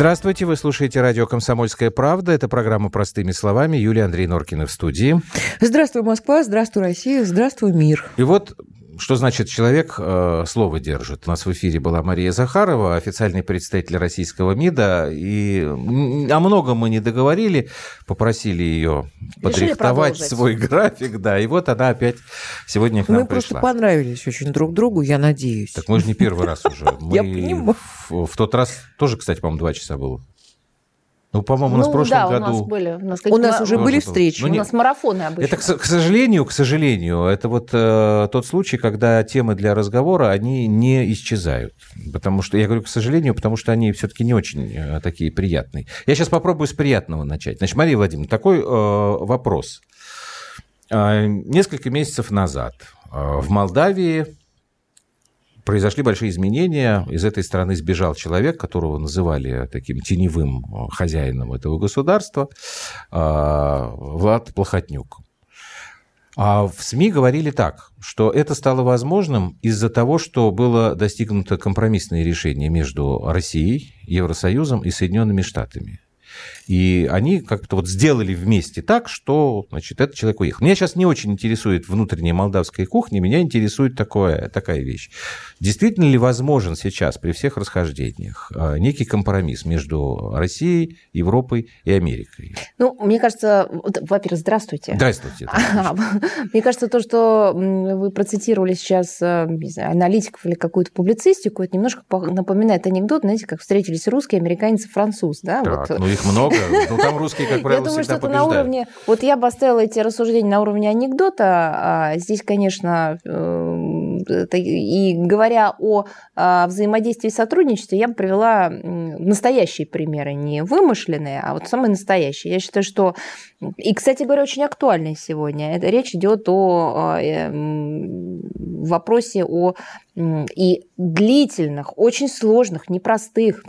Здравствуйте, вы слушаете радио «Комсомольская правда». Это программа «Простыми словами». Юлия Андрей Норкина в студии. Здравствуй, Москва, здравствуй, Россия, здравствуй, мир. И вот что значит человек э, слово держит? У нас в эфире была Мария Захарова, официальный представитель российского МИДа, и о многом мы не договорили, попросили ее подрихтовать свой график, да, и вот она опять сегодня к нам мы пришла. Мы просто понравились очень друг другу, я надеюсь. Так мы же не первый раз уже. Я понимаю. В тот раз тоже, кстати, по-моему, два часа было. Ну, по-моему, у нас ну, в прошлом да, году... у нас были. У нас, у нас уже были встречи. Ну, у нас марафоны обычно. Это, к, к сожалению, к сожалению, это вот э, тот случай, когда темы для разговора, они не исчезают. Потому что, я говорю, к сожалению, потому что они все-таки не очень э, такие приятные. Я сейчас попробую с приятного начать. Значит, Мария Владимировна, такой э, вопрос. Э, несколько месяцев назад э, в Молдавии произошли большие изменения. Из этой страны сбежал человек, которого называли таким теневым э, хозяином этого государства, э, Влад Плохотнюк. А в СМИ говорили так, что это стало возможным из-за того, что было достигнуто компромиссное решение между Россией, Евросоюзом и Соединенными Штатами. И они как-то вот сделали вместе так, что, значит, этот человек уехал. Меня сейчас не очень интересует внутренняя молдавская кухня, меня интересует такое, такая вещь. Действительно ли возможен сейчас при всех расхождениях а, некий компромисс между Россией, Европой и Америкой? Ну, мне кажется, во-первых, здравствуйте. Здравствуйте. Мне кажется, то, что вы процитировали сейчас э, знаю, аналитиков или какую-то публицистику, это немножко напоминает анекдот, знаете, как встретились русский, американец и француз. Да? Так, вот. ну их много. Ну, там русские, как правило, Я думаю, что это на уровне... Вот я бы оставила эти рассуждения на уровне анекдота. А здесь, конечно, э, и говоря о а, взаимодействии и сотрудничестве, я бы привела настоящие примеры, не вымышленные, а вот самые настоящие. Я считаю, что... И, кстати говоря, очень актуальные сегодня. Это речь идет о э, вопросе о и длительных, очень сложных, непростых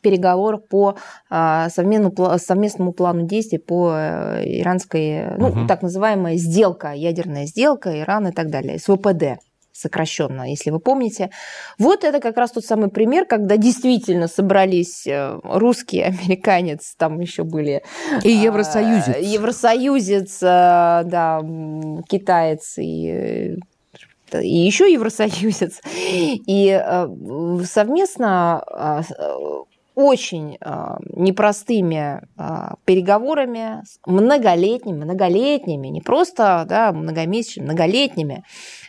переговорах по а, совместному, совместному плану действий по э, иранской, ну, угу. так называемая сделка, ядерная сделка, Иран и так далее, СВПД сокращенно, если вы помните. Вот это как раз тот самый пример, когда действительно собрались э, русские, американец, там еще были... И евросоюзец. Евросоюзец, э, да, китаец и и еще евросоюзец. И совместно очень э, непростыми э, переговорами, многолетними, многолетними, не просто да, многомесячными, многолетними,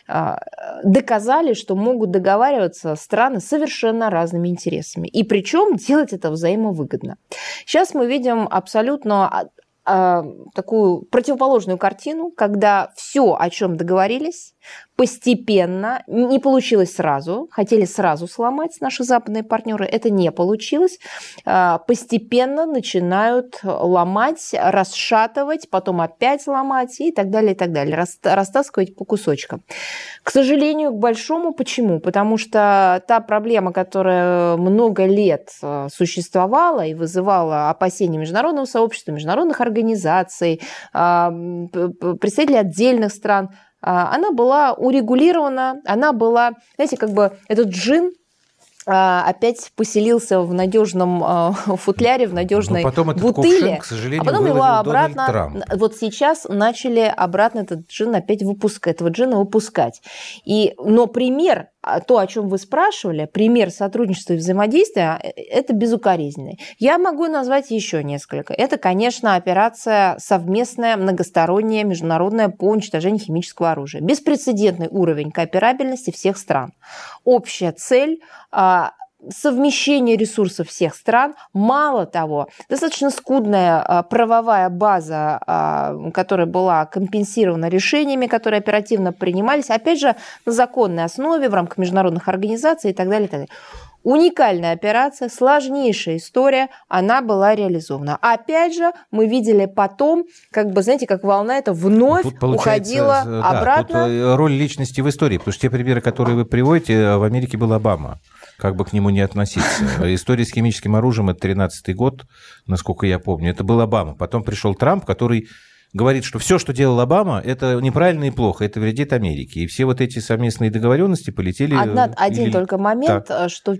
э, доказали, что могут договариваться страны с совершенно разными интересами. И причем делать это взаимовыгодно. Сейчас мы видим абсолютно такую противоположную картину, когда все, о чем договорились, постепенно, не получилось сразу, хотели сразу сломать наши западные партнеры, это не получилось, а, постепенно начинают ломать, расшатывать, потом опять ломать и так далее, и так далее, растаскивать по кусочкам. К сожалению, к большому. Почему? Потому что та проблема, которая много лет а, существовала и вызывала опасения международного сообщества, международных организаций, а, представителей отдельных стран – она была урегулирована, она была, знаете, как бы этот джин, а, опять поселился в надежном а, футляре, в надежной Но потом этот бутыле, кувшин, к сожалению, а потом его обратно, вот сейчас начали обратно этот джин опять выпускать, этого джина выпускать. И, но пример а то, о чем вы спрашивали, пример сотрудничества и взаимодействия, э, это безукоризненный. Я могу назвать еще несколько. Это, конечно, операция совместная, многосторонняя, международная по уничтожению химического оружия. Беспрецедентный уровень кооперабельности всех стран. Общая цель а, совмещение ресурсов всех стран. Мало того, достаточно скудная а, правовая база, а, которая была компенсирована решениями, которые оперативно принимались, опять же, на законной основе, в рамках международных организаций и так далее. И так далее. Уникальная операция, сложнейшая история, она была реализована. Опять же, мы видели потом, как бы, знаете, как волна это вновь уходила да, обратно. Тут э, роль личности в истории, потому что те примеры, которые вы приводите, в Америке был Обама как бы к нему не относиться. История с химическим оружием – это 13 год, насколько я помню. Это был Обама. Потом пришел Трамп, который говорит, что все, что делал Обама, это неправильно и плохо, это вредит Америке. И все вот эти совместные договоренности полетели... Одна, один или... только момент, так. что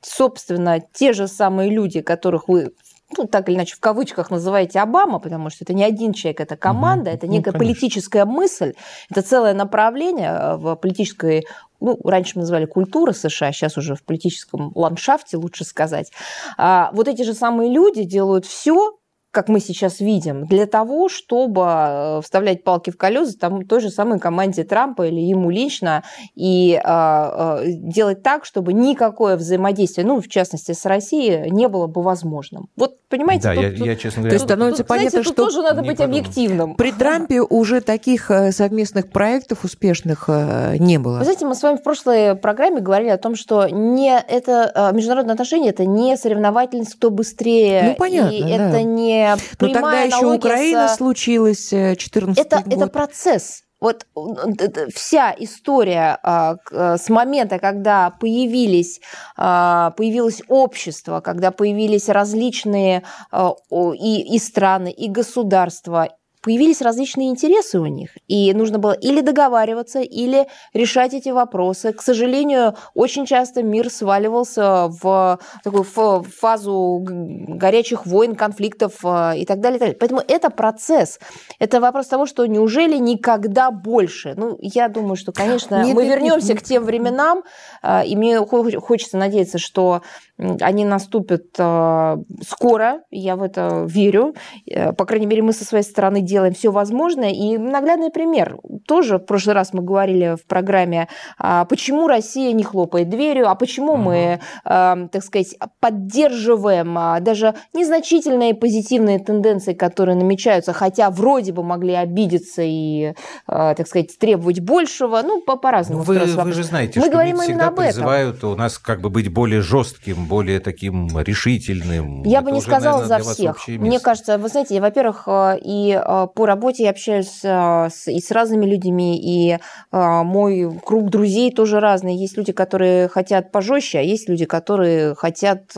собственно, те же самые люди, которых вы ну, так или иначе, в кавычках называете Обама, потому что это не один человек, это команда, угу. это некая ну, политическая мысль, это целое направление э, в политической ну, раньше мы называли культура США, сейчас уже в политическом ландшафте, лучше сказать. А вот эти же самые люди делают все, как мы сейчас видим, для того, чтобы э, вставлять палки в колеса там, той же самой команде Трампа или ему лично и э, э, делать так, чтобы никакое взаимодействие, ну, в частности, с Россией, не было бы возможным. Вот, понимаете? Да, тут, я, тут, я, честно говоря... То есть становится тут, понятно, знаете, что... тоже надо быть подумал. объективным. При Трампе уже таких э, совместных проектов успешных не было. Вы знаете, мы с вами в прошлой программе говорили о том, что не это международные отношения, это не соревновательность, кто быстрее. Ну, понятно, и да. это не но тогда еще Украина с... случилась, 14 это, год. Это процесс. Вот вся история а, с момента, когда появились, а, появилось общество, когда появились различные а, и, и страны, и государства, появились различные интересы у них, и нужно было или договариваться, или решать эти вопросы. К сожалению, очень часто мир сваливался в такую фазу горячих войн, конфликтов э, и так далее. И так далее. Поэтому это процесс. Это вопрос того, что неужели никогда больше? Ну, я думаю, что, конечно, нет, мы нет, вернемся нет, к тем временам, э, и мне хочется надеяться, что они наступят э, скоро, я в это верю. По крайней мере, мы со своей стороны делаем все возможное. И наглядный пример. Тоже в прошлый раз мы говорили в программе, а, почему Россия не хлопает дверью, а почему мы, а, так сказать, поддерживаем а, даже незначительные позитивные тенденции, которые намечаются, хотя вроде бы могли обидеться и, так сказать, требовать большего. Ну, по- по-разному. Вы, вы же знаете, мы что говорим всегда призывают у нас как бы быть более жестким, более таким решительным. Я Это бы не уже, сказала наверное, за всех. Мне кажется, вы знаете, во-первых, и по работе я общаюсь а, с, и с разными людьми, и мой круг друзей тоже разный. Есть люди, которые хотят пожестче, а есть люди, которые хотят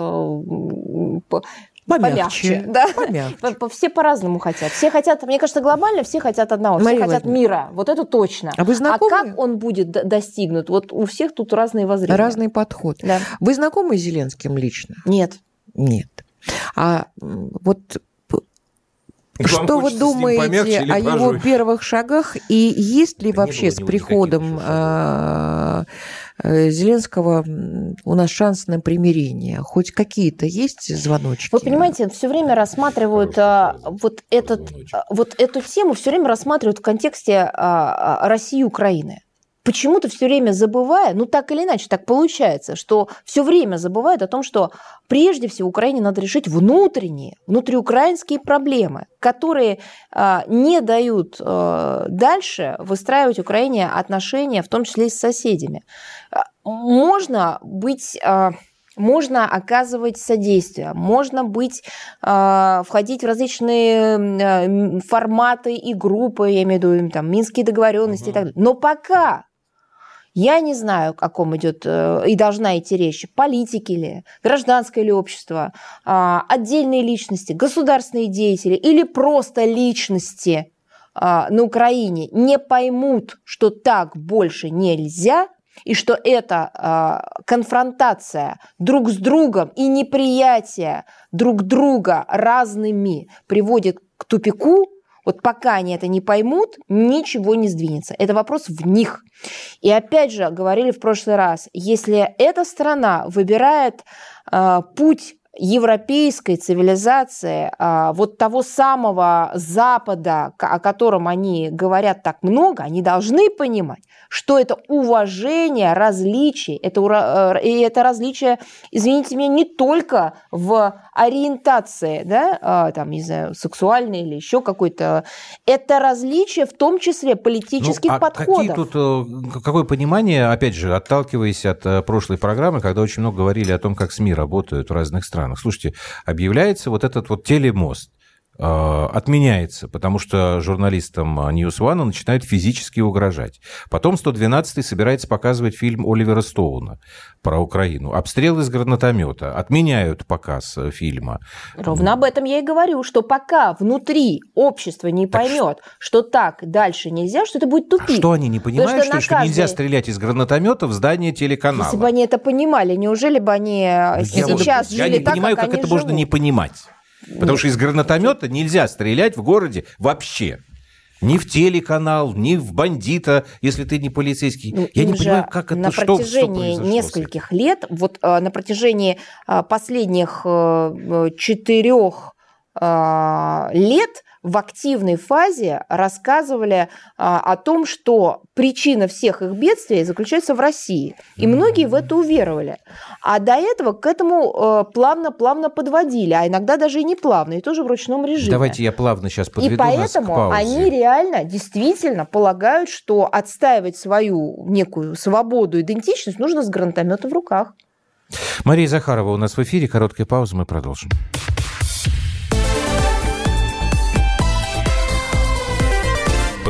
Помягче. помягче. Да? Помягче. Все по-разному хотят. Все хотят, мне кажется, глобально все хотят одного. Мария все хотят мира. Вот это точно. А вы знакомы? А как он будет достигнут? Вот у всех тут разные воззрения. Разный подход. Да. Вы знакомы с Зеленским лично? Нет. Нет. А вот что вы думаете о его первых шагах и есть ли да вообще с приходом Зеленского у нас шанс на примирение? Хоть какие-то есть звоночки? Вы понимаете, все время рассматривают а, вот, этот, а, вот эту тему, все время рассматривают в контексте а, России и Украины почему-то все время забывая, ну так или иначе так получается, что все время забывают о том, что прежде всего Украине надо решить внутренние, внутриукраинские проблемы, которые э, не дают э, дальше выстраивать Украине отношения, в том числе и с соседями. Можно быть... Э, можно оказывать содействие, можно быть, входить в различные форматы и группы, я имею в виду там, минские договоренности угу. и так далее. Но пока я не знаю, о каком идет э, и должна идти речь. Политики ли, гражданское ли общество, а, отдельные личности, государственные деятели или просто личности а, на Украине не поймут, что так больше нельзя, и что эта э, конфронтация друг с другом и неприятие друг друга разными приводит к тупику, вот пока они это не поймут, ничего не сдвинется. Это вопрос в них. И опять же, говорили в прошлый раз, если эта страна выбирает э, путь европейской цивилизации, а, вот того самого Запада, о котором они говорят так много, они должны понимать, что это уважение различий, это, э, и это различие, извините меня, не только в ориентации, да, а, там, не знаю, сексуальной или еще какой-то, это различие в том числе политических ну, а подходов. Какие тут, э, какое понимание, опять же, отталкиваясь от э, прошлой программы, когда очень много говорили о том, как СМИ работают в разных странах, странах. Слушайте, объявляется вот этот вот телемост. Э, отменяется, потому что журналистам News One начинают физически угрожать. Потом 112 собирается показывать фильм Оливера Стоуна про Украину. Обстрел из гранатомета. Отменяют показ э, фильма. Ровно об этом я и говорю, что пока внутри общество не поймет, так что так дальше нельзя, что это будет тупик. А что они не понимают, что, что, что нельзя стрелять из гранатомета в здание телеканала? Если бы они это понимали, неужели бы они я сейчас вот, жили Я не так, понимаю, как, как это живут? можно не понимать. Потому что из гранатомета нельзя стрелять в городе вообще. Ни в телеканал, ни в бандита, если ты не полицейский. Ну, Я не понимаю, как это на что, протяжении что нескольких лет, вот э, на протяжении э, последних э, четырех э, лет в активной фазе рассказывали а, о том, что причина всех их бедствий заключается в России. И многие в это уверовали. А до этого к этому плавно-плавно подводили, а иногда даже и не плавно, и тоже в ручном режиме. Давайте я плавно сейчас подведу И поэтому они реально, действительно полагают, что отстаивать свою некую свободу, идентичность нужно с гранатометом в руках. Мария Захарова у нас в эфире. Короткая пауза, мы продолжим.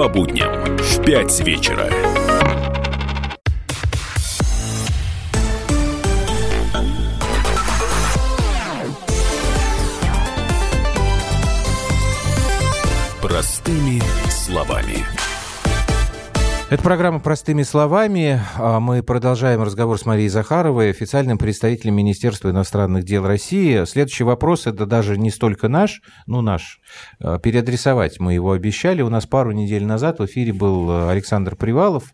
по будням в 5 вечера. Это программа «Простыми словами». А мы продолжаем разговор с Марией Захаровой, официальным представителем Министерства иностранных дел России. Следующий вопрос, это даже не столько наш, ну наш, а, переадресовать мы его обещали. У нас пару недель назад в эфире был Александр Привалов.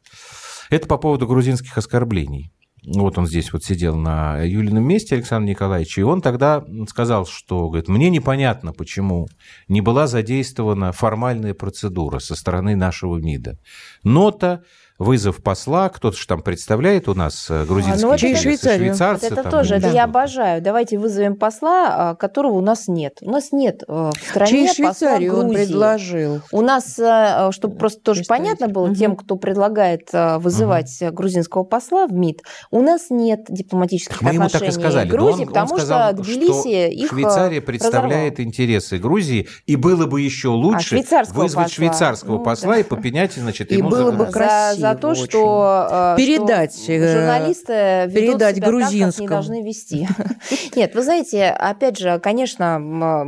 Это по поводу грузинских оскорблений. Вот он здесь вот сидел на Юлином месте, Александр Николаевич, и он тогда сказал, что, говорит, мне непонятно, почему не была задействована формальная процедура со стороны нашего МИДа. Нота вызов посла, кто-то же там представляет у нас э, грузинский а, ну, это, Швейцарию. швейцарцы. Это там, тоже, это я обожаю. Давайте вызовем посла, а, которого у нас нет. У нас нет э, в стране Чей посла Грузии. он предложил? У нас, э, чтобы просто тоже понятно было угу. тем, кто предлагает вызывать угу. грузинского посла в МИД, у нас нет дипломатических Мы отношений ему так и сказали. Грузии, он, потому он сказал, что Тбилиси их Швейцария представляет разорвал. интересы Грузии, и было бы еще лучше а, вызвать посла. швейцарского ну, посла да. и попенять, значит, и ему было бы красиво за то, очень. что э, передать что э, журналисты передать грузинскому так, не должны вести. Нет, вы знаете, опять же, конечно,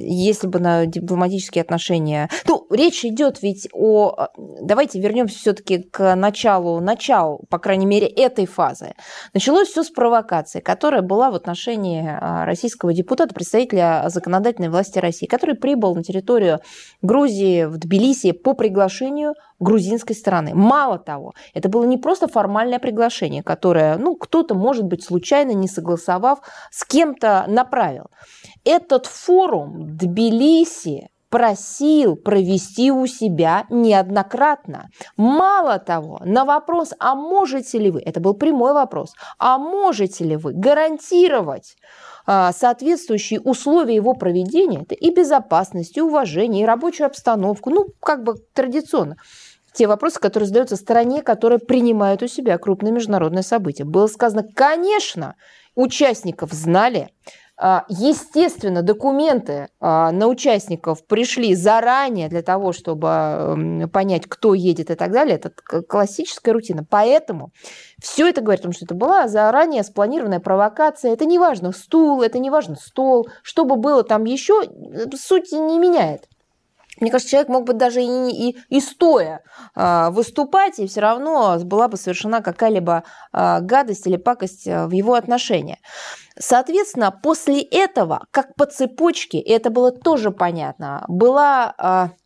если бы на дипломатические отношения, ну речь идет ведь о, давайте вернемся все-таки к началу, началу, по крайней мере, этой фазы. Началось все с провокации, которая была в отношении российского депутата, представителя законодательной власти России, который прибыл на территорию Грузии в Тбилиси по приглашению грузинской стороны. Мало того, это было не просто формальное приглашение, которое, ну, кто-то, может быть, случайно не согласовав, с кем-то направил. Этот форум Тбилиси просил провести у себя неоднократно. Мало того, на вопрос, а можете ли вы, это был прямой вопрос, а можете ли вы гарантировать а, соответствующие условия его проведения, это и безопасность, и уважение, и рабочую обстановку, ну, как бы традиционно те вопросы, которые задаются стране, которая принимает у себя крупные международные события. Было сказано, конечно, участников знали, а, Естественно, документы а, на участников пришли заранее для того, чтобы понять, кто едет и так далее. Это классическая рутина. Поэтому все это говорит о том, что это была заранее спланированная провокация. Это не важно стул, это не важно стол. Что бы было там еще, суть не меняет. Мне кажется, человек мог бы даже и, и, и стоя э, выступать, и все равно была бы совершена какая-либо э, гадость или пакость в его отношении. Соответственно, после этого, как по цепочке, и это было тоже понятно, была э,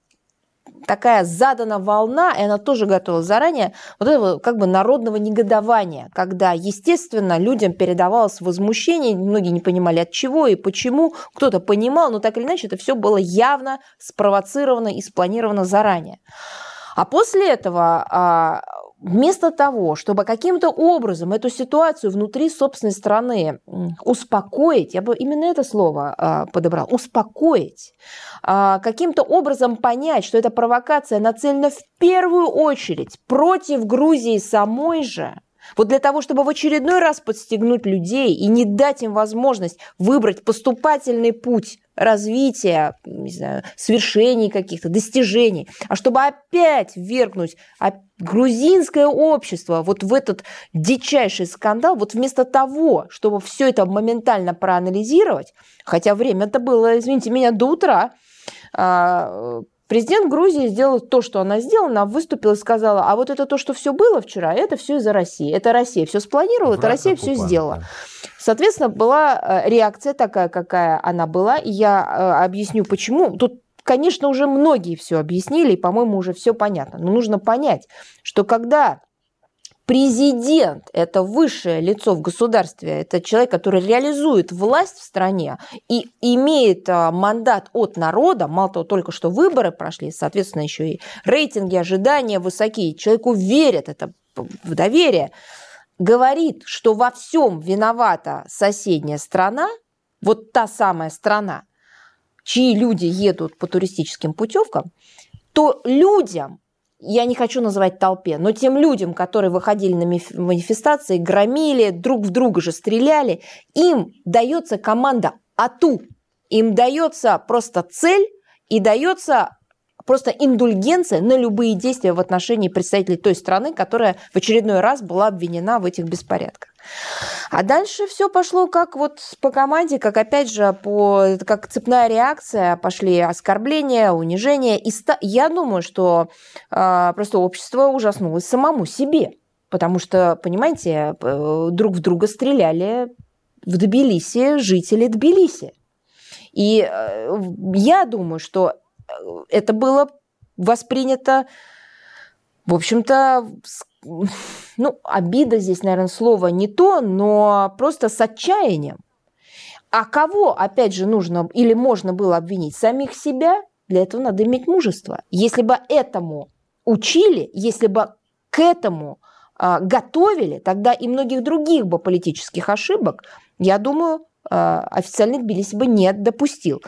такая задана волна, и она тоже готовилась заранее, вот этого как бы народного негодования, когда, естественно, людям передавалось возмущение, многие не понимали от чего и почему, кто-то понимал, но так или иначе это все было явно спровоцировано и спланировано заранее. А после этого а, вместо того, чтобы каким-то образом эту ситуацию внутри собственной страны успокоить, я бы именно это слово а, подобрал, успокоить, а, каким-то образом понять, что эта провокация нацелена в первую очередь против Грузии самой же, вот для того, чтобы в очередной раз подстегнуть людей и не дать им возможность выбрать поступательный путь развития, не знаю, свершений каких-то, достижений, а чтобы опять ввергнуть грузинское общество вот в этот дичайший скандал, вот вместо того, чтобы все это моментально проанализировать, хотя время-то было, извините меня, до утра, а, Президент Грузии сделал то, что она сделала, она выступила и сказала, а вот это то, что все было вчера, это все из-за России. Это Россия все спланировала, Враг это Россия все сделала. Соответственно, была э, реакция такая, какая она была, и я э, объясню, почему. Тут Конечно, уже многие все объяснили, и, по-моему, уже все понятно. Но нужно понять, что когда Президент – это высшее лицо в государстве, это человек, который реализует власть в стране и имеет а, мандат от народа, мало того, только что выборы прошли, соответственно, еще и рейтинги, ожидания высокие, человеку верят, это в доверие, говорит, что во всем виновата соседняя страна, вот та самая страна, чьи люди едут по туристическим путевкам, то людям я не хочу называть толпе, но тем людям, которые выходили на манифестации, громили, друг в друга же стреляли, им дается команда АТУ. Им дается просто цель и дается просто индульгенция на любые действия в отношении представителей той страны, которая в очередной раз была обвинена в этих беспорядках. А дальше все пошло как вот по команде, как опять же, по, как цепная реакция, пошли оскорбления, унижения. И ста... я думаю, что э, просто общество ужаснулось самому себе. Потому что, понимаете, друг в друга стреляли в Тбилиси жители Тбилиси. И э, я думаю, что это было воспринято, в общем-то, ну, обида здесь, наверное, слово не то, но просто с отчаянием. А кого, опять же, нужно или можно было обвинить? Самих себя? Для этого надо иметь мужество. Если бы этому учили, если бы к этому э, готовили, тогда и многих других бы политических ошибок, я думаю, э, официальный Тбилиси бы не допустил.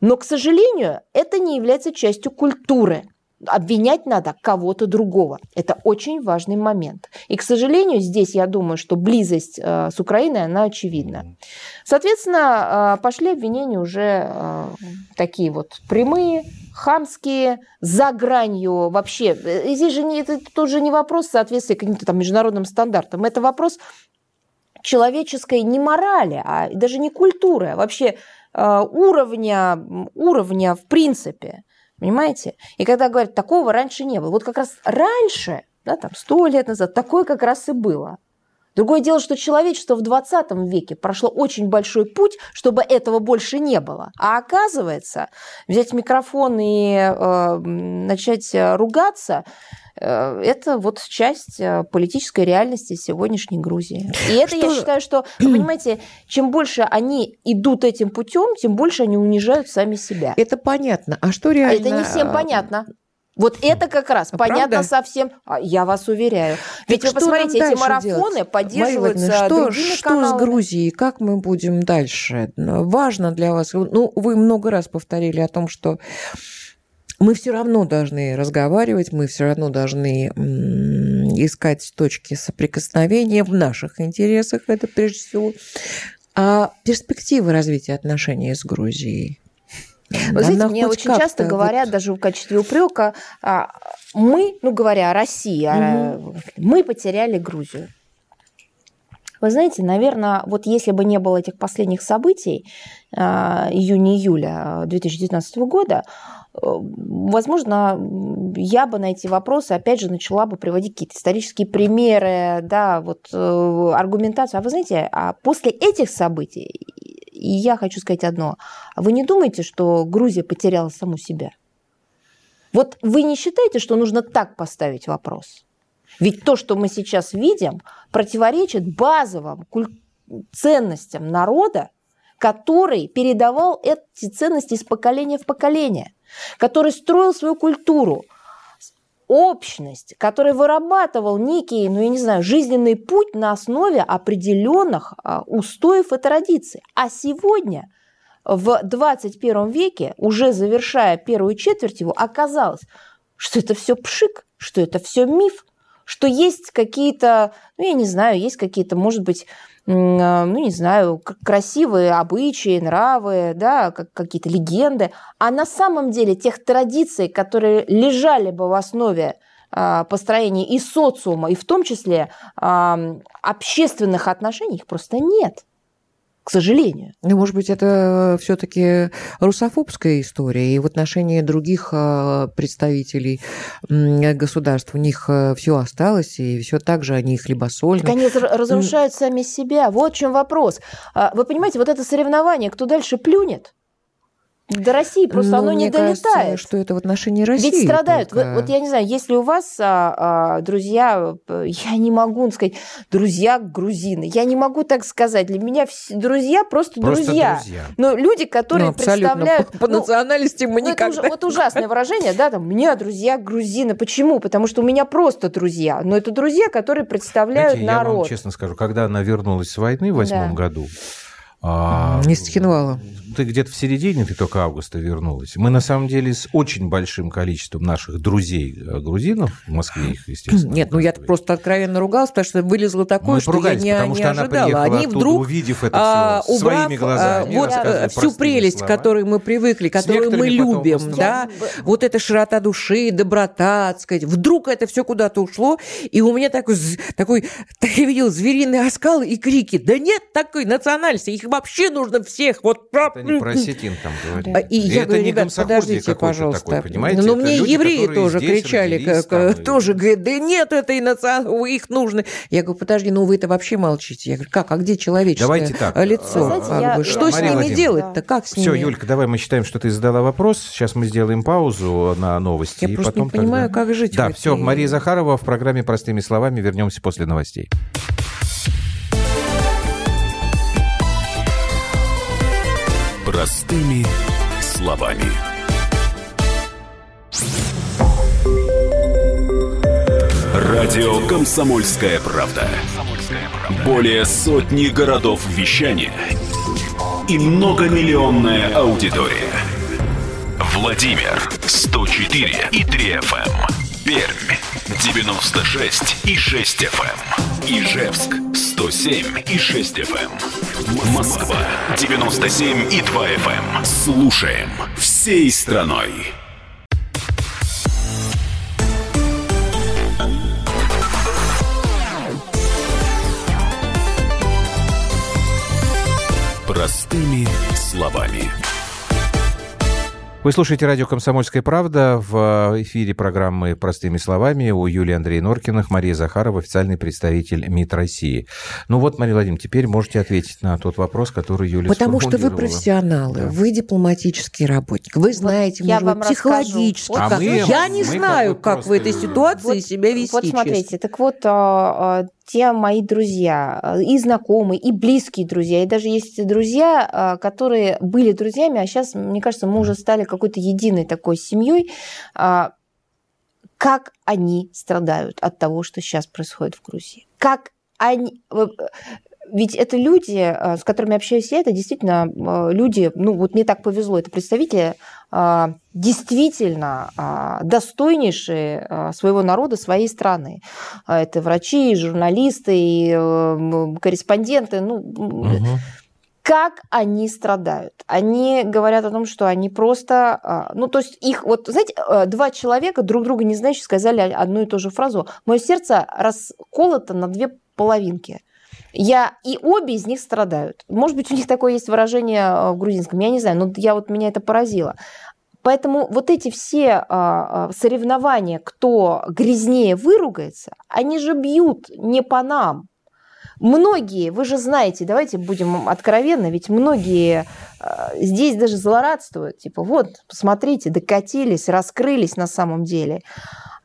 Но, к сожалению, это не является частью культуры. Обвинять надо кого-то другого. Это очень важный момент. И, к сожалению, здесь я думаю, что близость э, с Украиной, она очевидна. Соответственно, э, пошли обвинения уже э, такие вот прямые, хамские, за гранью вообще. И здесь же не, это тоже не вопрос соответствия каким-то там международным стандартам. Это вопрос человеческой не морали, а даже не культуры, а вообще уровня, уровня в принципе. Понимаете? И когда говорят, такого раньше не было. Вот как раз раньше, да, там сто лет назад, такое как раз и было. Другое дело, что человечество в 20 веке прошло очень большой путь, чтобы этого больше не было. А оказывается, взять микрофон и э, начать ругаться, Э, это вот часть э, политической реальности сегодняшней Грузии. И это что... я считаю, что, вы понимаете, чем больше они идут этим путем, тем больше они унижают сами себя. Это понятно. А что реально? А это не всем понятно. Вот это как раз а понятно правда? совсем. А, я вас уверяю. Ведь так вы посмотрите, эти марафоны делать? поддерживаются что, другими что каналами. Что с Грузией? Как мы будем дальше? Важно для вас. Ну, вы много раз повторили о том, что мы все равно должны разговаривать, мы все равно должны искать точки соприкосновения в наших интересах, это прежде всего. А перспективы развития отношений с Грузией? Вы знаете, мне очень часто говорят, вот... даже в качестве упрека, а, мы, ну говоря о России, угу. мы потеряли Грузию. Вы знаете, наверное, вот если бы не было этих последних событий а, июня-июля 2019 года, возможно, я бы на эти вопросы, опять же, начала бы приводить какие-то исторические примеры, да, вот э, аргументацию. А вы знаете, а после этих событий, и я хочу сказать одно, вы не думаете, что Грузия потеряла саму себя? Вот вы не считаете, что нужно так поставить вопрос? Ведь то, что мы сейчас видим, противоречит базовым ценностям народа, который передавал эти ценности из поколения в поколение, который строил свою культуру, общность, который вырабатывал некий, ну я не знаю, жизненный путь на основе определенных а, устоев и традиций. А сегодня, в 21 веке, уже завершая первую четверть его, оказалось, что это все пшик, что это все миф, что есть какие-то, ну я не знаю, есть какие-то, может быть, ну, не знаю, красивые обычаи, нравы, да, какие-то легенды. А на самом деле тех традиций, которые лежали бы в основе а, построения и социума, и в том числе общественных отношений, их просто нет к сожалению. Ну, может быть, это все-таки русофобская история, и в отношении других а, представителей государств у них э, все осталось, и все так же они хлебосольны. Так они разрушают сами себя. Вот в чем вопрос. А, вы понимаете, вот это соревнование, кто дальше плюнет, до России просто ну, оно не долетает. Кажется, что это в отношении России. Ведь страдают. Только... Вот, вот я не знаю, если у вас а, а, друзья, я не могу сказать, друзья грузины, я не могу так сказать. Для меня все, друзья просто, просто друзья. друзья. Но люди, которые ну, представляют... По, по ну, национальности мы ну, никогда... Это, вот ужасное выражение, да, там, у меня друзья грузины. Почему? Потому что у меня просто друзья. Но это друзья, которые представляют Знаете, народ. Я вам честно скажу, когда она вернулась с войны в восьмом да. году, а, не Стихинвала. Ты где-то в середине, ты только августа вернулась. Мы, на самом деле, с очень большим количеством наших друзей э, грузинов, в Москве их, естественно. Нет, ну я просто откровенно ругалась, потому что вылезло такое, Мы что я не, потому не что ожидала. Она Они оттуда, вдруг, увидев это а, все убрав, своими глазами, вот э, всю прелесть, к которой мы привыкли, которую мы любим, да, вот эта широта души, доброта, так сказать, вдруг это все куда-то ушло, и у меня такой, такой, так я видел, звериный оскал и крики, да нет такой национальности, их вообще нужно всех. Вот... Это не про осетин там говорят. А, и, и я это говорю, ребят, подождите, пожалуйста. Такой, понимаете? Но ну, мне люди, евреи тоже кричали, как, там, тоже говорят, да нет этой национальности, их нужно. Я говорю, подожди, ну вы это вообще молчите. Я говорю, как, а где человеческое Давайте так. лицо? Знаете, я... Что Мария с ними делать-то? Как с Все, ними? Юлька, давай мы считаем, что ты задала вопрос. Сейчас мы сделаем паузу на новости. Я просто потом не понимаю, тогда... как жить. Да, все, Мария Захарова в программе «Простыми словами». Вернемся после новостей. Простыми словами. Радио «Комсомольская правда». Более сотни городов вещания и многомиллионная аудитория. Владимир 104 и 3 FM. Пермь 96 и 6 FM. Ижевск 107 и 6 FM. Эм. Москва 97 и 2 FM. Эм. Слушаем всей страной. Простыми словами. Вы слушаете радио «Комсомольская правда». В эфире программы «Простыми словами» у Юлии Андрея Норкиных, Мария Захарова, официальный представитель МИД России. Ну вот, Мария Владимировна, теперь можете ответить на тот вопрос, который Юлия Потому что вы профессионалы, да. вы дипломатический работник, вы знаете, вот может быть, психологически. Вот, а мы, я не мы знаю, как, как в этой ситуации вот, себя вести. Вот смотрите, честно. так вот, а, а, те мои друзья, э, и знакомые, и близкие друзья, и даже есть друзья, э, которые были друзьями, а сейчас, мне кажется, мы уже стали какой-то единой такой семьей. А, как они страдают от того, что сейчас происходит в Грузии? Как они... Ведь это люди, э, с которыми общаюсь я, это действительно люди, ну вот мне так повезло, это представители действительно а, достойнейшие а, своего народа, своей страны. Это врачи, журналисты, и корреспонденты. Ну, угу. Как они страдают? Они говорят о том, что они просто... Ну, то есть их... Вот, знаете, два человека, друг друга не знающие, сказали одну и ту же фразу. «Мое сердце расколото на две половинки». Я, и обе из них страдают. Может быть, у них такое есть выражение э, в грузинском, я не знаю, но я вот меня это поразило. Поэтому вот эти все а, а, соревнования, кто грязнее выругается, они же бьют не по нам. многие, вы же знаете, давайте будем откровенны, ведь многие э, здесь даже злорадствуют, типа, вот, посмотрите, докатились, раскрылись на самом деле.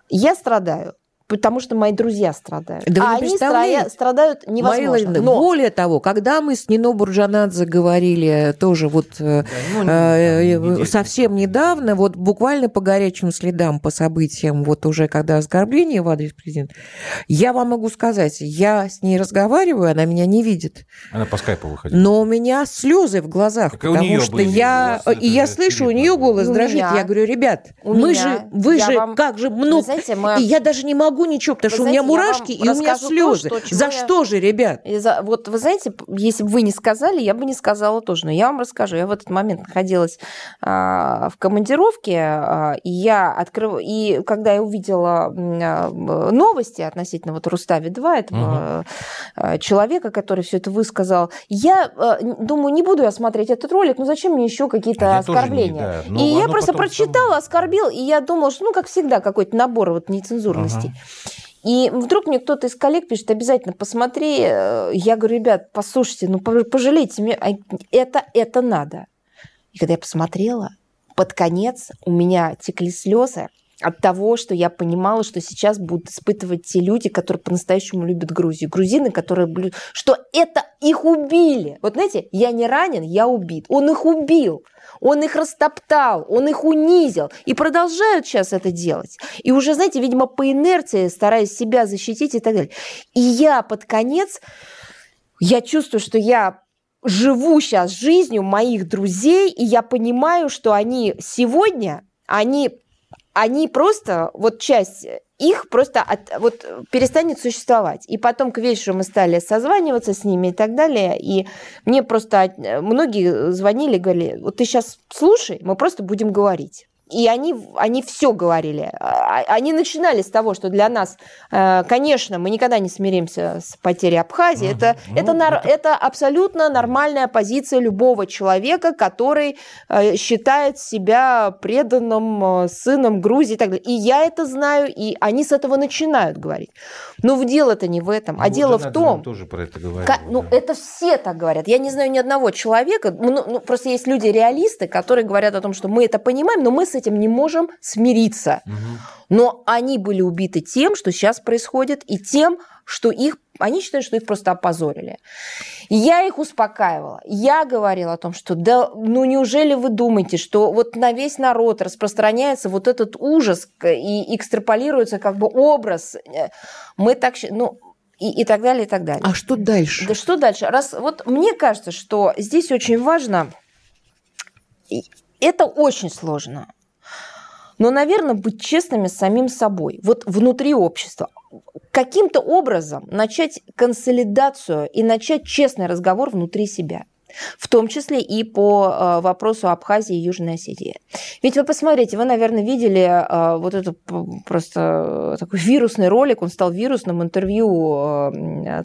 Я страдаю потому что мои друзья страдают. Да а они страдают, страдают невозможно. Майя, Но... Более того, когда мы с Нино Бурджанадзе говорили тоже вот да, ну, э, э, совсем недавно, вот буквально по горячим следам, по событиям, вот уже когда оскорбление в адрес президента, я вам могу сказать, я с ней разговариваю, она меня не видит. Она по скайпу выходит. Но у меня слезы в глазах, как потому что я... И я слышу, у нее голос дрожит. Меня. Я говорю, ребят, у мы меня. же, вы я же, вам... как же много... Знаете, мы... И я даже не могу могу ничего, потому вы что знаете, у меня мурашки и у меня слезы. То, что, За я... что же, ребят? За... Вот вы знаете, если бы вы не сказали, я бы не сказала тоже. Но я вам расскажу. Я в этот момент находилась а, в командировке, а, и я открыв... и когда я увидела а, новости относительно вот Рустави-2, этого угу. человека, который все это высказал, я а, думаю, не буду я смотреть этот ролик, ну зачем мне еще какие-то оскорбления? Не, да. Ну, и я просто прочитала, оскорбил, и я думала, что ну как всегда какой-то набор вот нецензурности. Ага. И вдруг мне кто-то из коллег пишет, обязательно посмотри. Я говорю, ребят, послушайте, ну пожалейте меня, а это, это надо. И когда я посмотрела, под конец у меня текли слезы от того, что я понимала, что сейчас будут испытывать те люди, которые по-настоящему любят Грузию. Грузины, которые... Что это их убили. Вот знаете, я не ранен, я убит. Он их убил. Он их растоптал, он их унизил. И продолжают сейчас это делать. И уже, знаете, видимо, по инерции стараясь себя защитить и так далее. И я под конец, я чувствую, что я живу сейчас жизнью моих друзей, и я понимаю, что они сегодня, они они просто, вот часть их просто от, вот перестанет существовать. И потом к вечеру мы стали созваниваться с ними и так далее. И мне просто многие звонили, говорили, вот ты сейчас слушай, мы просто будем говорить. И они, они все говорили. А, а, они начинали с того, что для нас, э, конечно, мы никогда не смиримся с потерей Абхазии. Mm-hmm. Это, ну, это, это... это абсолютно нормальная позиция любого человека, который э, считает себя преданным э, сыном Грузии и так далее. И я это знаю, и они с этого начинают говорить. Но в дело-то не в этом, а ну, дело в том... тоже про это говорили. Как, ну, да. это все так говорят. Я не знаю ни одного человека, ну, ну, просто есть люди-реалисты, которые говорят о том, что мы это понимаем, но мы с этим не можем смириться. Угу. Но они были убиты тем, что сейчас происходит, и тем, что их, они считают, что их просто опозорили. Я их успокаивала. Я говорила о том, что да, ну неужели вы думаете, что вот на весь народ распространяется вот этот ужас и экстраполируется как бы образ. Мы так, ну, и, и так далее, и так далее. А что дальше? Да что дальше? Раз, вот мне кажется, что здесь очень важно, это очень сложно, но, наверное, быть честными с самим собой, вот внутри общества. Каким-то образом начать консолидацию и начать честный разговор внутри себя в том числе и по э, вопросу Абхазии и Южной Осетии. Ведь вы посмотрите, вы, наверное, видели э, вот этот просто такой вирусный ролик, он стал вирусным интервью э,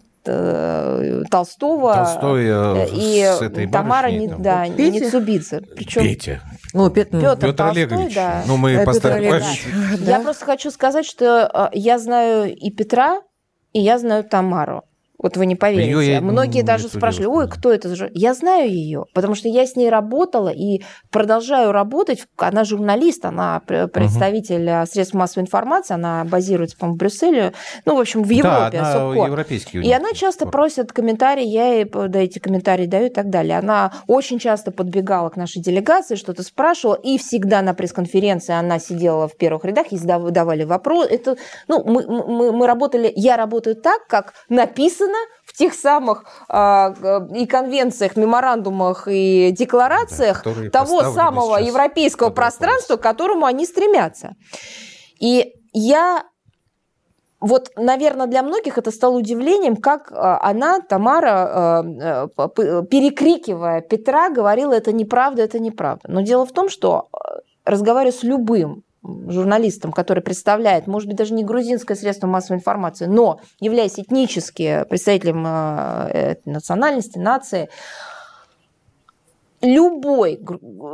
Толстого Толстой, и с этой Тамара не, да, Ницубидзе. Причем Петя. Ну, Петр, Петр, Петр Толстой, Олегович. Да. Ну, мы поставили. Да. Я просто хочу сказать, что я знаю и Петра, и я знаю Тамару. Вот вы не поверите. Ее я Многие даже спрашивали, ой, кто это? Я знаю ее, потому что я с ней работала и продолжаю работать. Она журналист, она представитель угу. средств массовой информации, она базируется, по-моему, в Брюсселе, ну, в общем, в Европе. Да, она европейский. И она часто просит комментарии, я ей да, эти комментарии даю и так далее. Она очень часто подбегала к нашей делегации, что-то спрашивала, и всегда на пресс-конференции она сидела в первых рядах, ей задавали вопрос. Это, ну, мы, мы, мы работали, я работаю так, как написано написано в тех самых а, и конвенциях, меморандумах и декларациях да, того самого европейского пространства, к которому они стремятся. И я вот, наверное, для многих это стало удивлением, как а, она, Тамара, а, перекрикивая Петра, говорила, это неправда, это неправда. Но дело в том, что разговаривая с любым журналистом, который представляет, может быть, даже не грузинское средство массовой информации, но являясь этнически представителем э, национальности, нации, любой,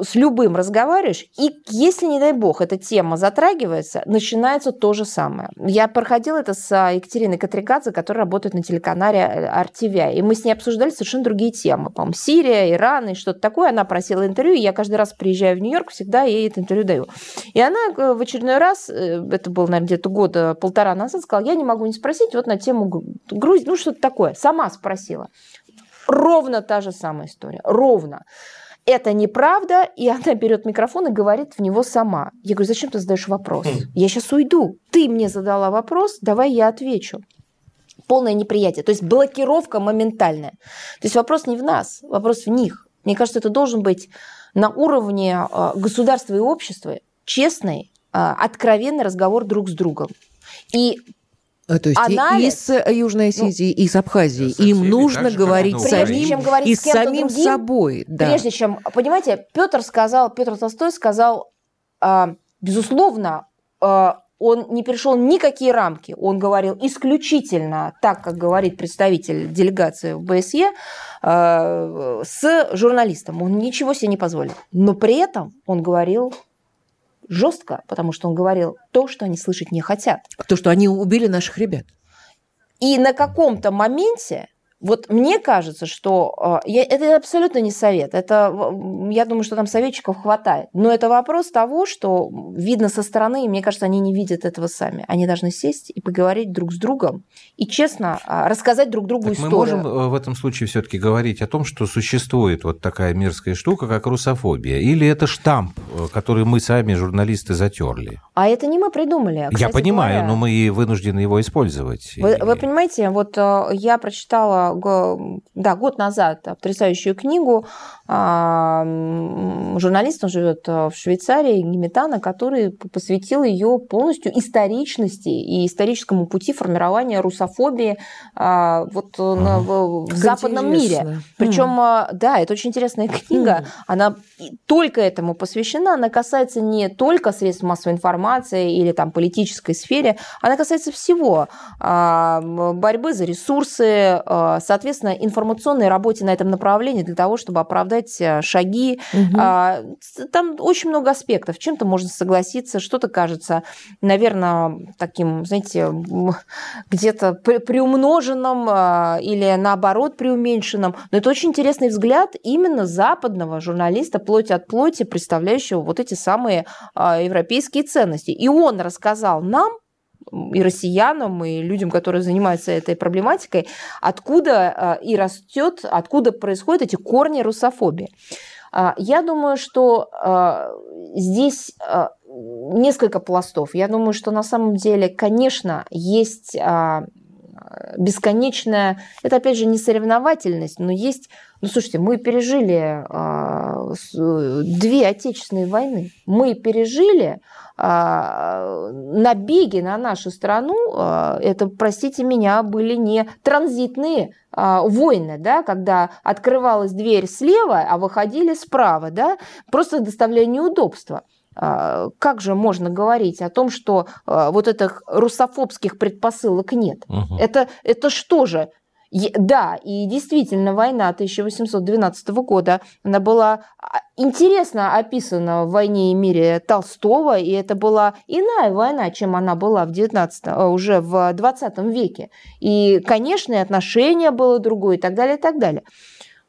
с любым разговариваешь, и если, не дай бог, эта тема затрагивается, начинается то же самое. Я проходила это с а, Екатериной Катрикадзе, которая работает на телеканале RTVI, и мы с ней обсуждали совершенно другие темы. По-моему, Сирия, Иран и что-то такое. Она просила интервью, и я каждый раз приезжаю в Нью-Йорк, всегда ей это интервью даю. И она э, в очередной раз, э, это было, наверное, где-то года полтора назад, сказала, я не могу не спросить вот на тему Грузии, ну что-то такое. Сама спросила. Ровно та же самая история. Ровно. Это неправда, и она берет микрофон и говорит в него сама. Я говорю, зачем ты задаешь вопрос? Хм. Я сейчас уйду. Ты мне задала вопрос, давай я отвечу. Полное неприятие. То есть блокировка моментальная. То есть вопрос не в нас, вопрос в них. Мне кажется, это должен быть на уровне а, государства и общества честный, а, откровенный разговор друг с другом. И а, то есть анализ, и с Южной ну, Осетии, ну, и с Абхазией. Им нужно говорить самим чем говорить и с самим другим, собой. Да. Прежде чем, понимаете, Петр сказал, Петр Толстой сказал, э, безусловно, э, он не перешел никакие рамки. Он говорил исключительно так, как говорит представитель делегации в БСЕ, э, с журналистом. Он ничего себе не позволил. Но при этом он говорил жестко, потому что он говорил то, что они слышать не хотят. То, что они убили наших ребят. И на каком-то моменте вот мне кажется, что э, я, это абсолютно не совет. Это, я думаю, что там советчиков хватает. Но это вопрос того, что видно со стороны, и мне кажется, они не видят этого сами. Они должны сесть и поговорить друг с другом и честно а, рассказать друг другу так историю. Мы можем э, в этом случае все-таки говорить о том, что существует вот такая мерзкая штука, как русофобия, или это штамп, э, который мы сами журналисты затерли? А это не мы придумали. Я понимаю, говоря. но мы и вынуждены его использовать. Вы, вы понимаете, вот я прочитала да, год назад потрясающую книгу. А, журналист, он живет в Швейцарии, Геметана, который посвятил ее полностью историчности и историческому пути формирования русофобии а, вот на, в, в западном интересно. мире. Причем, mm. да, это очень интересная книга. Mm. Она только этому посвящена. Она касается не только средств массовой информации или там политической сфере, она касается всего. Борьбы за ресурсы, соответственно, информационной работе на этом направлении для того, чтобы оправдать э, шаги. Угу. Там очень много аспектов. Чем-то можно согласиться, что-то кажется, наверное, таким, знаете, где-то приумноженным а, или наоборот преуменьшенным. Но это очень интересный взгляд именно западного журналиста, плоть от плоти, представляющего вот эти самые а, европейские ценности. И он рассказал нам, и россиянам, и людям, которые занимаются этой проблематикой, откуда а, и растет, откуда происходят эти корни русофобии. А, я думаю, что а, здесь несколько пластов. Я думаю, что на самом деле, конечно, есть бесконечная, это опять же не соревновательность, но есть, ну слушайте, мы пережили две отечественные войны, мы пережили набеги на нашу страну, а, это, простите меня, были не транзитные а, войны, да, когда открывалась дверь слева, а выходили справа, да, просто доставляя неудобства. Как же можно говорить о том, что вот этих русофобских предпосылок нет? Угу. Это, это что же? Да, и действительно, война 1812 года, она была а, интересно описана в «Войне и мире» Толстого, и это была иная война, чем она была в 19, а, уже в 20 веке. И, конечно, и отношение было другое, и так далее, и так далее.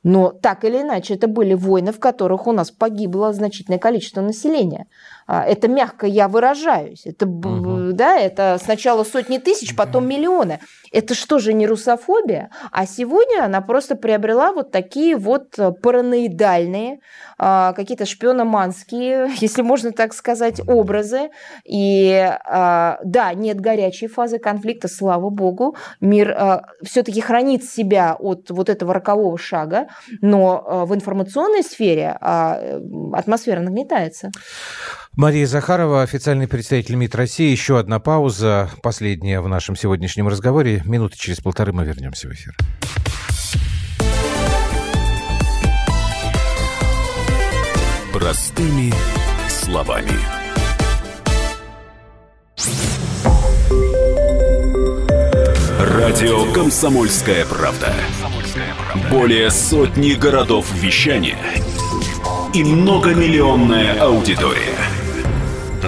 Но так или иначе, это были войны, в которых у нас погибло значительное количество населения. А, это мягко я выражаюсь. Это, угу. да, это сначала сотни тысяч, потом миллионы. Это что же не русофобия? А сегодня она просто приобрела вот такие вот э, параноидальные, а, какие-то шпиономанские, если можно так сказать, образы. И а, да, нет горячей фазы конфликта, слава богу. Мир все-таки хранит себя от вот этого рокового шага, но в информационной сфере атмосфера нагнетается. Мария Захарова, официальный представитель МИД России. Еще одна пауза, последняя в нашем сегодняшнем разговоре. Минуты через полторы мы вернемся в эфир. Простыми словами. Радио «Комсомольская правда». Более сотни городов вещания – и многомиллионная аудитория.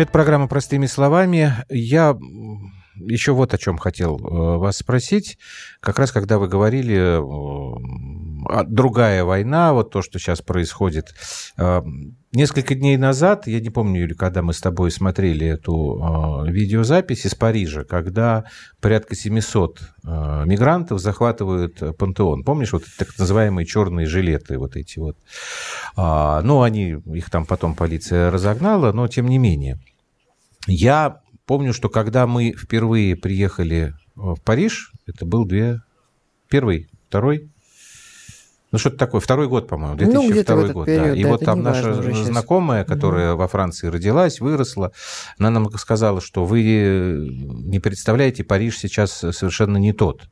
Это программа «Простыми словами». Я еще вот о чем хотел э, вас спросить. Как раз когда вы говорили, э, другая война, вот то, что сейчас происходит. Э, несколько дней назад, я не помню, или когда мы с тобой смотрели эту видеозапись из Парижа, когда порядка 700 мигрантов захватывают пантеон. Помнишь, вот так называемые черные жилеты, вот эти вот. А, ну, они, их там потом полиция разогнала, но тем не менее. Я Помню, что когда мы впервые приехали в Париж, это был две... Первый, второй, ну, что-то такое. Второй год, по-моему, 2002 ну, год. Период, да. И да, вот там наша знакомая, которая угу. во Франции родилась, выросла, она нам сказала, что вы не представляете, Париж сейчас совершенно не тот.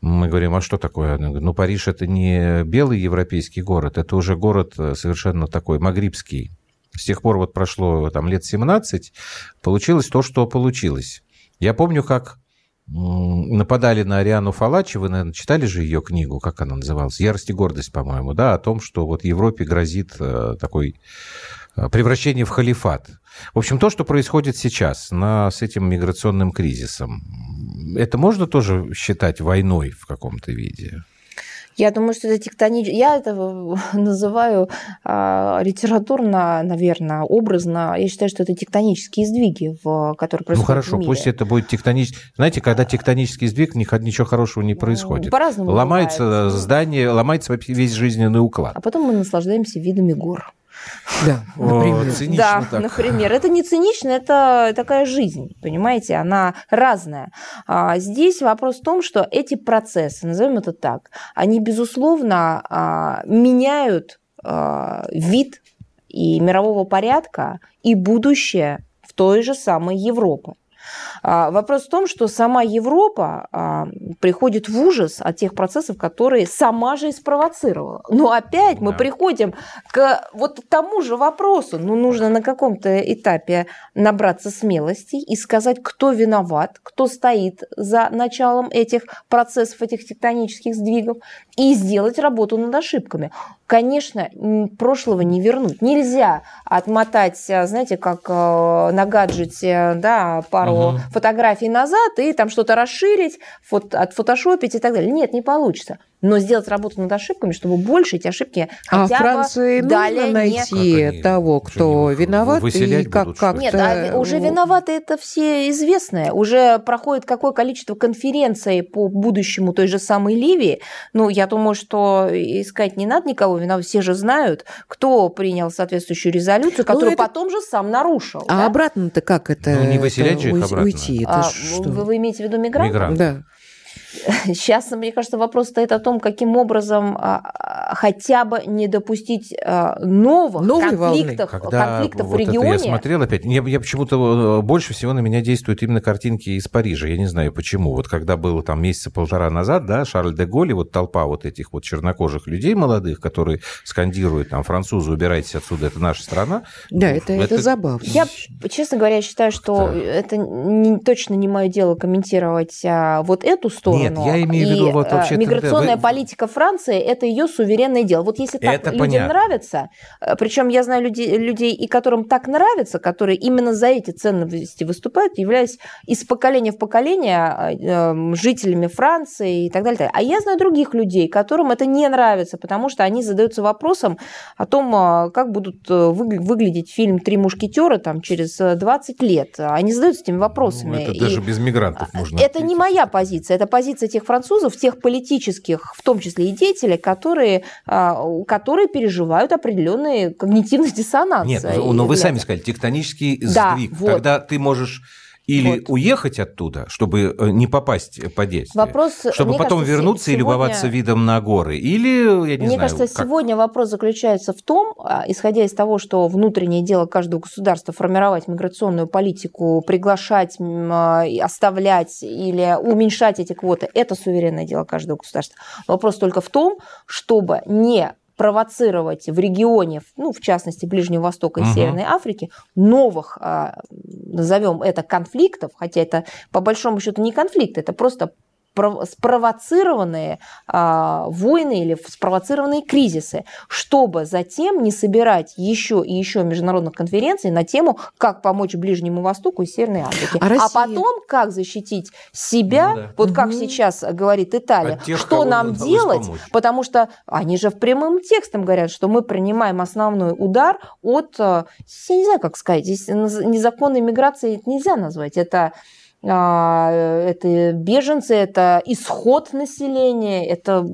Мы говорим, а что такое? Она говорит, ну, Париж это не белый европейский город, это уже город совершенно такой магрибский с тех пор вот прошло там лет 17, получилось то, что получилось. Я помню, как нападали на Ариану Фалачи, вы, наверное, читали же ее книгу, как она называлась? «Ярость и гордость», по-моему, да, о том, что вот Европе грозит э, такой э, превращение в халифат. В общем, то, что происходит сейчас на, с этим миграционным кризисом, это можно тоже считать войной в каком-то виде? Я думаю, что это тектонический... Я это называю а, литературно, наверное, образно. Я считаю, что это тектонические сдвиги, в, которые происходят Ну хорошо, в мире. пусть это будет тектонический... Знаете, когда тектонический сдвиг, ничего хорошего не происходит. По-разному Ломается бывает. здание, ломается весь жизненный уклад. А потом мы наслаждаемся видами гор. Да, например. Цинично да, так. например. Это не цинично, это такая жизнь, понимаете, она разная. А здесь вопрос в том, что эти процессы, назовем это так, они, безусловно, а, меняют а, вид и мирового порядка, и будущее в той же самой Европе. А, вопрос в том, что сама Европа а, приходит в ужас от тех процессов, которые сама же и спровоцировала. Но опять мы приходим к вот тому же вопросу. Ну, нужно на каком-то этапе набраться смелости и сказать, кто виноват, кто стоит за началом этих процессов, этих тектонических сдвигов, и сделать работу над ошибками. Конечно, прошлого не вернуть. Нельзя отмотать, а, знаете, как э, на гаджете, да, пару угу. фотографий назад и там что-то расширить, фото, отфотошопить и так далее. Нет, не получится но сделать работу над ошибками, чтобы больше эти ошибки а хотя Франции бы далее нужно найти не... того, кто виноват и как, как Нет, а уже виноваты это все известное. Уже проходит какое количество конференций по будущему той же самой Ливии. Ну, я думаю, что искать не надо никого виноват. Все же знают, кто принял соответствующую резолюцию, ну, которую это... потом же сам нарушил. А да? обратно-то как это? Ну, не выселять же их обратно. Уйти, это а, что? Вы, вы имеете в виду мигрантов? Мигрант. Да. Сейчас, мне кажется, вопрос стоит о том, каким образом а, хотя бы не допустить а, новых Новой конфликтов, конфликтов вот в регионе. я смотрел опять, я, я почему-то э, больше всего на меня действуют именно картинки из Парижа. Я не знаю почему. Вот когда было там месяца полтора назад, да, Шарль де Голли, вот толпа вот этих вот чернокожих людей молодых, которые скандируют там французы, убирайтесь отсюда, это наша страна. Да, это, это, это забавно. Я, честно говоря, считаю, что это не, точно не мое дело комментировать а, вот эту сторону. Нет, я имею в виду вот э, вообще... Миграционная вы... политика Франции – это ее суверенное дело. Вот если так это людям понятно. нравится, э, причем я знаю людей, людей, и которым так нравится, которые именно за эти ценности выступают, являясь из поколения в поколение э, жителями Франции и так далее. А я знаю других людей, которым это не нравится, потому что они задаются вопросом о том, как будут выглядеть фильм «Три мушкетера» там, через 20 лет. Они задаются этими вопросами. Ну, это и даже без мигрантов можно. Это ответить. не моя позиция, это позиция позиция тех французов, тех политических, в том числе и деятелей, которые, а, которые переживают определенные когнитивный диссонанс. Нет, но вы сами сказали, тектонический да, сдвиг. Вот. Тогда ты можешь или вот. уехать оттуда, чтобы э, не попасть под действие? Вопрос, чтобы потом кажется, вернуться сегодня... и любоваться видом на горы? Или, я не мне знаю, кажется, как... сегодня вопрос заключается в том, а, исходя из того, что внутреннее дело каждого государства формировать миграционную политику, приглашать, а, оставлять или уменьшать эти квоты, это суверенное дело каждого государства. Вопрос только в том, чтобы не провоцировать в регионе, ну, в частности, Ближнего Востока и угу. Северной Африки, новых, а, назовем это, конфликтов, хотя это по большому счету не конфликт, это просто спровоцированные а, войны или спровоцированные кризисы, чтобы затем не собирать еще и еще международных конференций на тему, как помочь Ближнему Востоку и Северной Африке. А, а потом, как защитить себя, ну, да. вот угу. как сейчас говорит Италия, тех, что нам делать, помочь. потому что они же в прямым текстом говорят, что мы принимаем основной удар от, я не знаю, как сказать, здесь незаконной миграции нельзя назвать, это это беженцы, это исход населения, это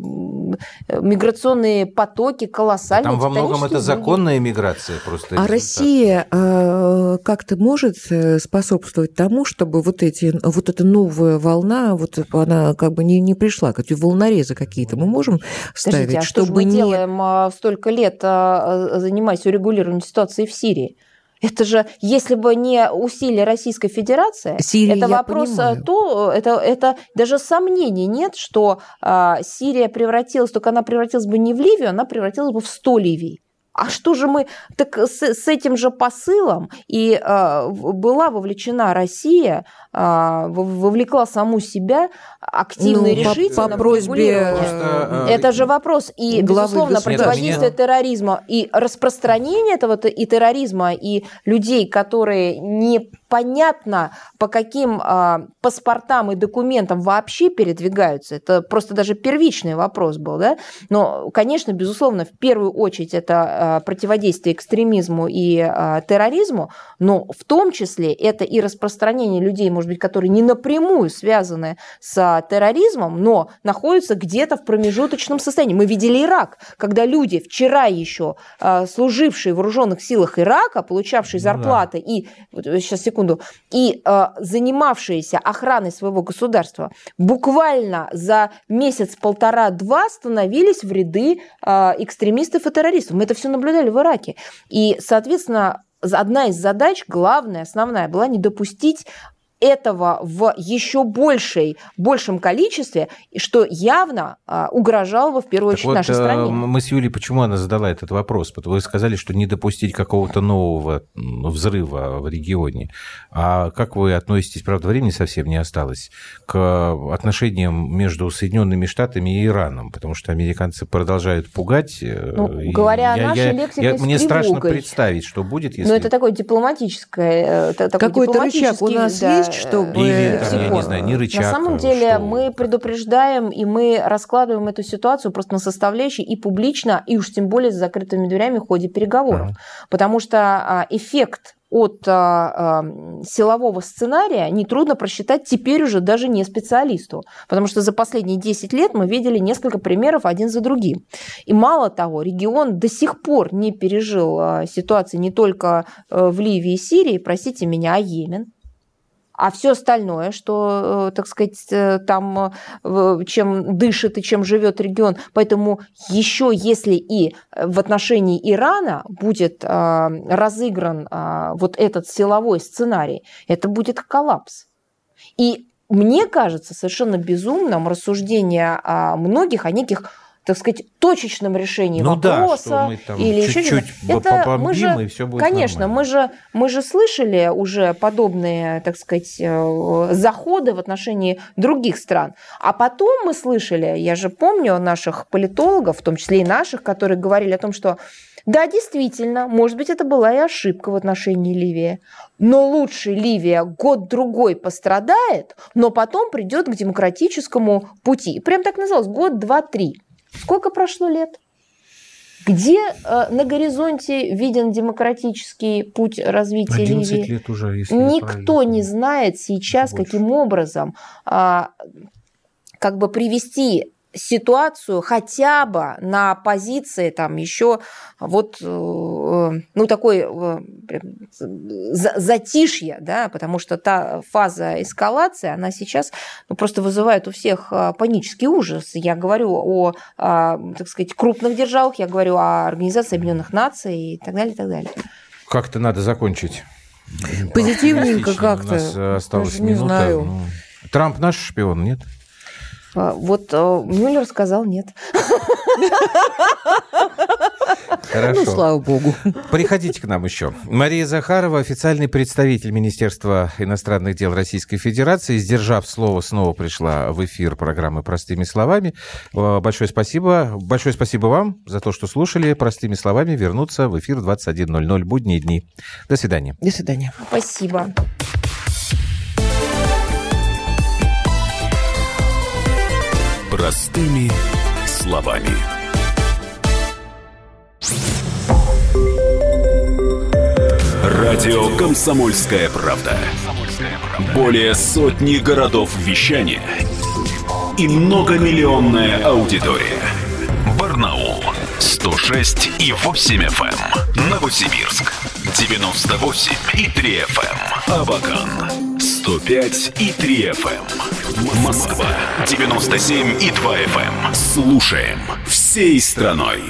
миграционные потоки колоссальные. Там во многом это законная миграция просто. А Россия э, как-то может э, способствовать тому, чтобы вот, эти, вот эта новая волна, вот она как бы не, не пришла, как волнорезы какие-то мы можем ставить, Скажите, а чтобы что же мы не... делаем а, столько лет, занимаясь урегулированием ситуации в Сирии? Это же, если бы не усилия Российской Федерации, Сирия, это вопрос, э, понимаю. то это, это даже сомнений нет, что а, Сирия превратилась, только она превратилась бы не в Ливию, она превратилась бы в 100 Ливий. А что же мы... Так с, с этим же посылом и э, была вовлечена Россия, э, вовлекла саму себя активно ну, и решительно. По, по просьбе... Просто, Это же вопрос. И, безусловно, противодействие меня... терроризма и распространение этого и терроризма, и людей, которые непонятно по каким э, паспортам и документам вообще передвигаются. Это просто даже первичный вопрос был. Да? Но, конечно, безусловно, в первую очередь это Э, противодействие экстремизму и э, терроризму, но в том числе это и распространение людей, может быть, которые не напрямую связаны с терроризмом, но находятся где-то в промежуточном состоянии. Мы видели Ирак, когда люди, вчера еще э, служившие в вооруженных силах Ирака, получавшие зарплаты ну, да. и, сейчас секунду, и занимавшиеся охраной своего государства, буквально за месяц, полтора-два становились в ряды экстремистов и террористов. Мы это все наблюдали в Ираке. И, соответственно, одна из задач, главная, основная, была не допустить этого в еще большей, большем количестве, что явно а, угрожало бы в первую так очередь вот, нашей стране. Мы с Юлей, почему она задала этот вопрос? Вы сказали, что не допустить какого-то нового взрыва в регионе. А как вы относитесь, правда, времени совсем не осталось, к отношениям между Соединенными Штатами и Ираном? Потому что американцы продолжают пугать. Э, ну, говоря я, о нашей я, лексике я, Мне страшно представить, что будет, если... Но это такое дипломатическое... Э, Какой-то рычаг у нас да, есть, чтобы... Или, там, я не знаю, не рычаг. На самом деле что... мы предупреждаем и мы раскладываем эту ситуацию просто на составляющие и публично, и уж тем более с закрытыми дверями в ходе переговоров. Ага. Потому что а, эффект от а, а, силового сценария нетрудно просчитать теперь уже даже не специалисту. Потому что за последние 10 лет мы видели несколько примеров один за другим. И мало того, регион до сих пор не пережил а, ситуации не только а, в Ливии и Сирии, простите меня, а Йемен. А все остальное, что, э, так сказать, э, там, э, чем дышит и чем живет регион. Поэтому еще если и в отношении Ирана будет разыгран вот этот силовой сценарий, это будет коллапс. И мне кажется совершенно безумным рассуждение многих о неких так сказать, точечном решении ну вопроса да, или чуть-чуть еще чуть это мы же, и все будет конечно, нормально. мы же мы же слышали уже подобные, так сказать, э, заходы в отношении других стран, а потом мы слышали, я же помню наших политологов, в том числе и наших, которые говорили о том, что да, действительно, может быть, это была и ошибка в отношении Ливии. Но лучше Ливия год-другой пострадает, но потом придет к демократическому пути. Прям так называлось, год, два, три. Сколько прошло лет? Где э, на горизонте виден демократический путь развития Ливии? лет уже, если Никто не знает сейчас, Больше. каким образом э, как бы привести ситуацию хотя бы на позиции там еще вот, э, ну, такой э, затишье, да, потому что та фаза эскалации, она сейчас ну, просто вызывает у всех э, панический ужас. Я говорю о, так сказать, крупных державах, я говорю о Организации Объединенных Наций и так далее, и так далее. Как-то надо закончить. Позитивненько как-то. У нас осталась минута. Ну, Трамп наш шпион, нет? А, вот а, Мюллер сказал нет. Хорошо. Ну, слава богу. Приходите к нам еще. Мария Захарова, официальный представитель Министерства иностранных дел Российской Федерации, сдержав слово, снова пришла в эфир программы «Простыми словами». А, большое спасибо. Большое спасибо вам за то, что слушали. «Простыми словами» вернуться в эфир 21.00 будние дни. До свидания. До свидания. Спасибо. Простыми словами. Радио «Комсомольская правда». Более сотни городов вещания и многомиллионная аудитория. Барнаул 106 и 8 FM. Эм. Новосибирск 98 и 3 FM. Эм. Абакан 105 и 3 FM. Москва 97 и 2 FM. Слушаем всей страной.